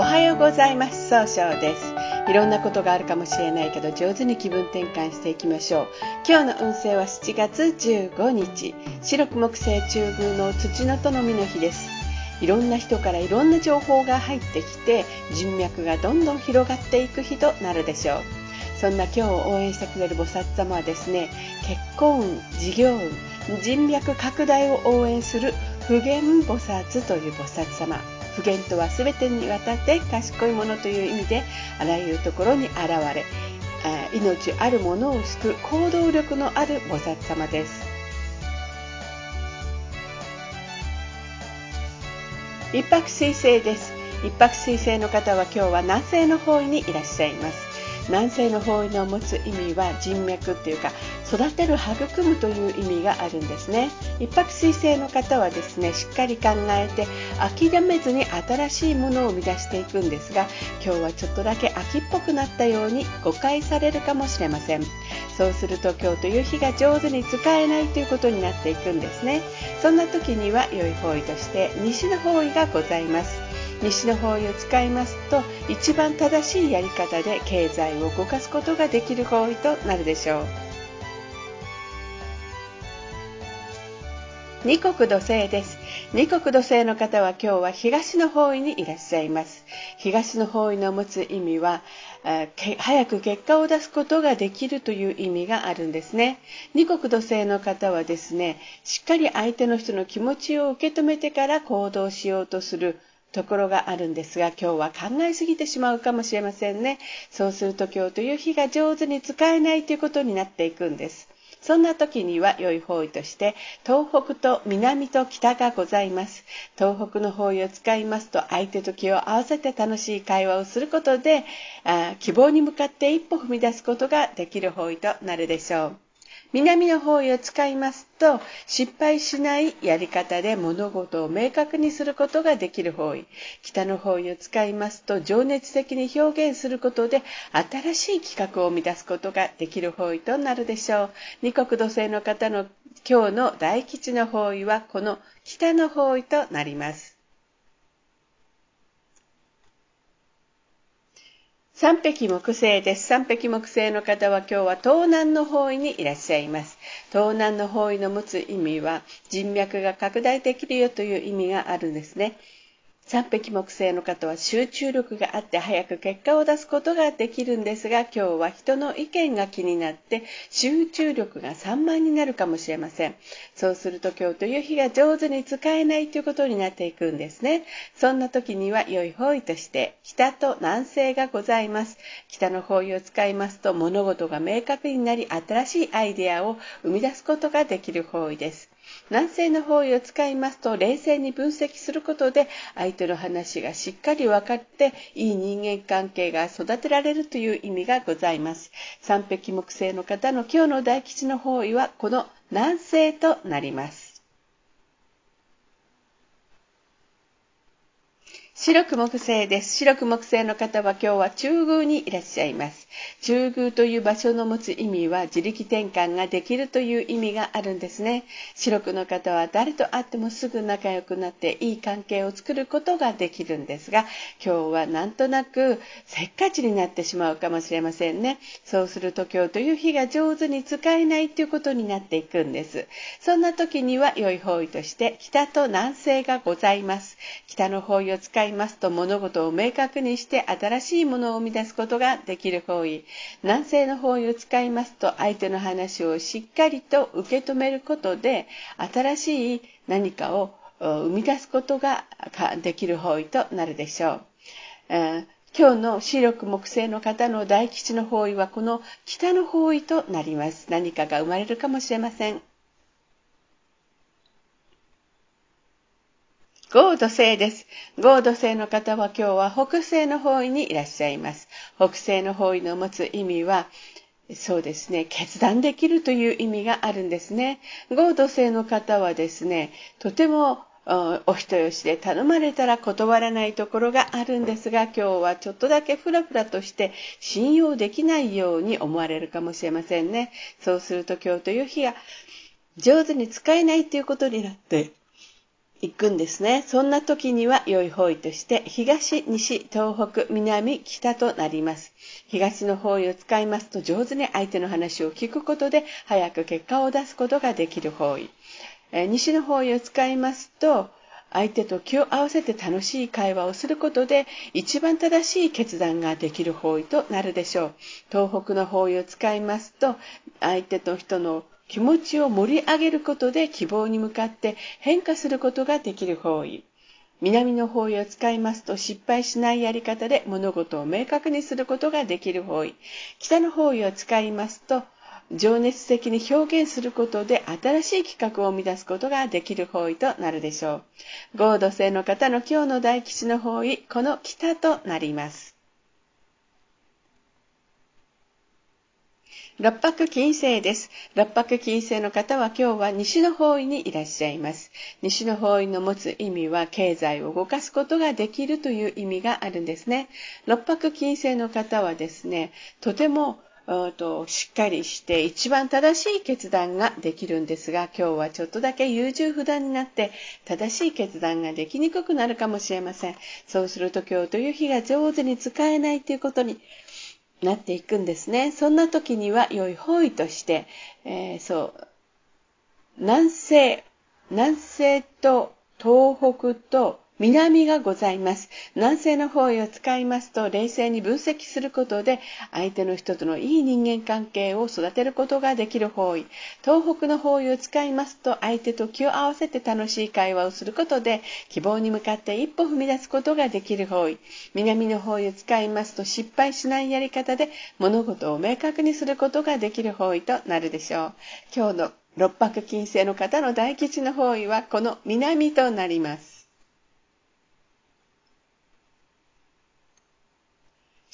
おはようございます。総称です。いろんなことがあるかもしれないけど上手に気分転換していきましょう。今日の運勢は7月15日。白く木星中宮の土のとのの日です。いろんな人からいろんな情報が入ってきて人脈がどんどん広がっていく日となるでしょう。そんな今日を応援してくれる菩薩様はですね結婚運事業運人脈拡大を応援する普賢菩薩という菩薩様。普賢とは全てにわたって賢いものという意味であらゆるところに現れ命あるものを救う行動力のある菩薩様です。一泊水星です。一泊水星の方は今日は南西の方位にいらっしゃいます。南西の方位の持つ意味は人脈っていうか育てる育むという意味があるんですね。一泊水星の方はですねしっかり考えて諦めずに新しいものを生み出していくんですが今日はちょっとだけ秋っぽくなったように誤解されるかもしれません。そうすると今日という日が上手に使えないということになっていくんですね。そんな時には良い方位として西の方位がございます。西の方位を使いますと一番正しいやり方で経済を動かすことができる方位となるでしょう。二国土星です。二国土星の方は今日は東の方位にいらっしゃいます。東の方位の持つ意味は早く結果を出すことができるという意味があるんですね。二国土星の方はですねしっかり相手の人の気持ちを受け止めてから行動しようとするところがあるんですが今日は考えすぎてしまうかもしれませんね。そうすると今日という日が上手に使えないということになっていくんです。そんな時には良い方位として東北と南と北がございます。東北の方位を使いますと相手と気を合わせて楽しい会話をすることであ希望に向かって一歩踏み出すことができる方位となるでしょう。南の方位を使いますと失敗しないやり方で物事を明確にすることができる方位。北の方位を使いますと情熱的に表現することで新しい企画を生み出すことができる方位となるでしょう。二国土星の方の今日の大吉の方位はこの北の方位となります。三匹木星です。三匹木星の方は今日は東南の方位にいらっしゃいます。東南の方位の持つ意味は人脈が拡大できるよという意味があるんですね。三匹木星の方は集中力があって早く結果を出すことができるんですが今日は人の意見が気になって集中力が散漫になるかもしれません。そうすると今日という日が上手に使えないということになっていくんですね。そんな時には良い方位として北と南西がございます。北の方位を使いますと物事が明確になり新しいアイデアを生み出すことができる方位です。南西の方位を使いますと冷静に分析することで相手の話がしっかり分かっていい人間関係が育てられるという意味がございます三匹木星の方の今日の大吉の方位はこの南西となります白く木星です。白く木星の方は今日は中宮にいらっしゃいます。中宮という場所の持つ意味は自力転換ができるという意味があるんですね。白くの方は誰と会ってもすぐ仲良くなっていい関係を作ることができるんですが、今日はなんとなくせっかちになってしまうかもしれませんね。そうすると今日という日が上手に使えないということになっていくんです。そんな時には良い方位として北と南西がございます。北の方位を使いますと物事を明確にして新しいものを生み出すことができる方位南西の方位を使いますと相手の話をしっかりと受け止めることで新しい何かを生み出すことができる方位となるでしょう。今日の視力木星の方の大吉の方位はこの北の方位となります。何かが生まれるかもしれません。ゴード星です。ゴード星の方は今日は北西の方位にいらっしゃいます。北西の方位の持つ意味は、そうですね、決断できるという意味があるんですね。ゴード星の方はですね、とてもお人よしで頼まれたら断らないところがあるんですが今日はちょっとだけフラフラとして信用できないように思われるかもしれませんね。そうすると今日という日が上手に使えないということになって行くんですね。そんな時には良い方位として東、西、東北、南、北となります。東の方位を使いますと上手に相手の話を聞くことで早く結果を出すことができる方位。え西の方位を使いますと相手と気を合わせて楽しい会話をすることで一番正しい決断ができる方位となるでしょう。東北の方位を使いますと相手と人の気持ちを盛り上げることで希望に向かって変化することができる方位。南の方位を使いますと失敗しないやり方で物事を明確にすることができる方位。北の方位を使いますと情熱的に表現することで新しい企画を生み出すことができる方位となるでしょう。合土星の方の今日の大吉の方位、この北となります。六白金星です。六白金星の方は今日は西の方位にいらっしゃいます。西の方位の持つ意味は経済を動かすことができるという意味があるんですね。六白金星の方はですね、とてもとしっかりして一番正しい決断ができるんですが今日はちょっとだけ優柔不断になって正しい決断ができにくくなるかもしれませんそうすると今日という日が上手に使えないということになっていくんですね。そんな時には良い方位として、えー、そう、南西、南西と東北と南がございます。南西の方位を使いますと、冷静に分析することで、相手の人とのいい人間関係を育てることができる方位。東北の方位を使いますと、相手と気を合わせて楽しい会話をすることで、希望に向かって一歩踏み出すことができる方位。南の方位を使いますと、失敗しないやり方で物事を明確にすることができる方位となるでしょう。今日の六白金星の方の大吉の方位はこの南となります。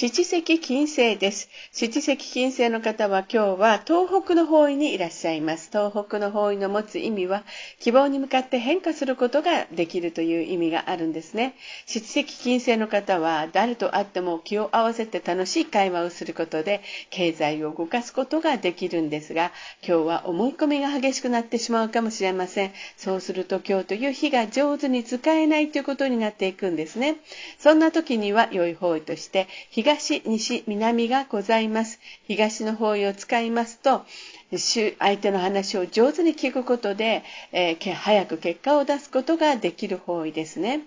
七石金星です。七石金星の方は今日は東北の方位にいらっしゃいます。東北の方位の持つ意味は希望に向かって変化することができるという意味があるんですね。七石金星の方は誰と会っても気を合わせて楽しい会話をすることで経済を動かすことができるんですが今日は思い込みが激しくなってしまうかもしれません。そうすると今日という日が上手に使えないということになっていくんですね。そんな時には良い方位として東、東西、南がございます。東の方位を使いますと、相手の話を上手に聞くことで、えー、早く結果を出すことができる方位ですね。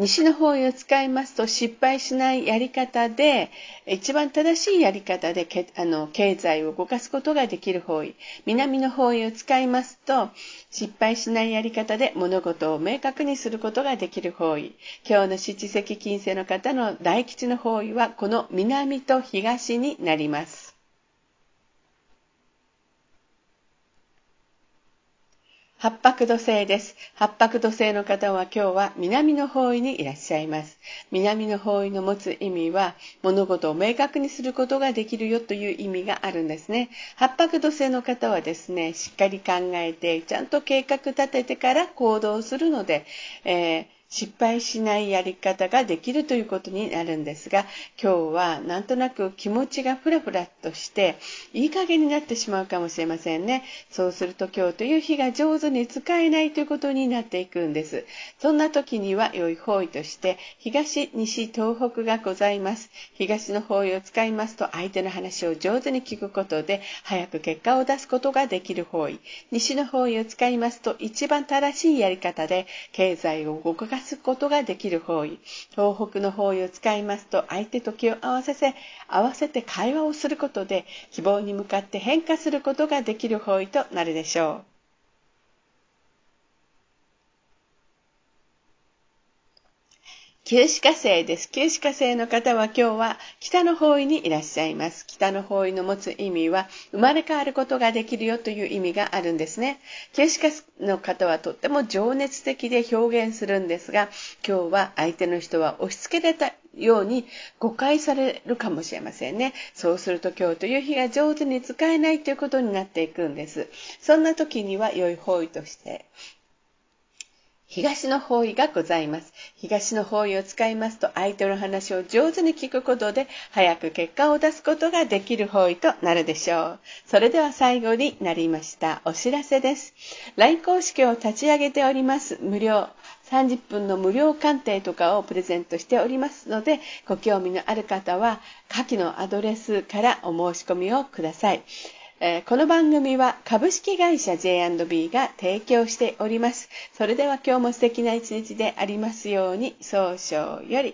西の方位を使いますと失敗しないやり方で、一番正しいやり方でけあの経済を動かすことができる方位。南の方位を使いますと、失敗しないやり方で物事を明確にすることができる方位。今日の七石金星の方の大吉の方位は、この南と東になります。八白土星です。八白土星の方は今日は南の方位にいらっしゃいます。南の方位の持つ意味は物事を明確にすることができるよという意味があるんですね。八白土星の方はですね、しっかり考えてちゃんと計画立ててから行動するので、えー失敗しないやり方ができるということになるんですが、今日はなんとなく気持ちがふらふらとして、いい加減になってしまうかもしれませんね。そうすると今日という日が上手に使えないということになっていくんです。そんな時には良い方位として、東、西、東北がございます。東の方位を使いますと、相手の話を上手に聞くことで、早く結果を出すことができる方位。西の方位を使いますと、一番正しいやり方で、経済を動かすことができる方位。東北の方位を使いますと、相手と気を合わせせ、合わせて会話をすることで、希望に向かって変化することができる方位となるでしょう。旧歯科生です。旧歯科生の方は今日は北の方位にいらっしゃいます。北の方位の持つ意味は生まれ変わることができるよという意味があるんですね。旧歯科の方はとっても情熱的で表現するんですが、今日は相手の人は押し付けられたように誤解されるかもしれませんね。そうすると今日という日が上手に使えないということになっていくんです。そんな時には良い方位として東の方位がございます。東の方位を使いますと相手の話を上手に聞くことで早く結果を出すことができる方位となるでしょう。それでは最後になりましたお知らせです。LINE 公式を立ち上げております。無料。30分の無料鑑定とかをプレゼントしておりますので、ご興味のある方は下記のアドレスからお申し込みをください。えー、この番組は株式会社 J&B が提供しております。それでは今日も素敵な一日でありますように、早々より。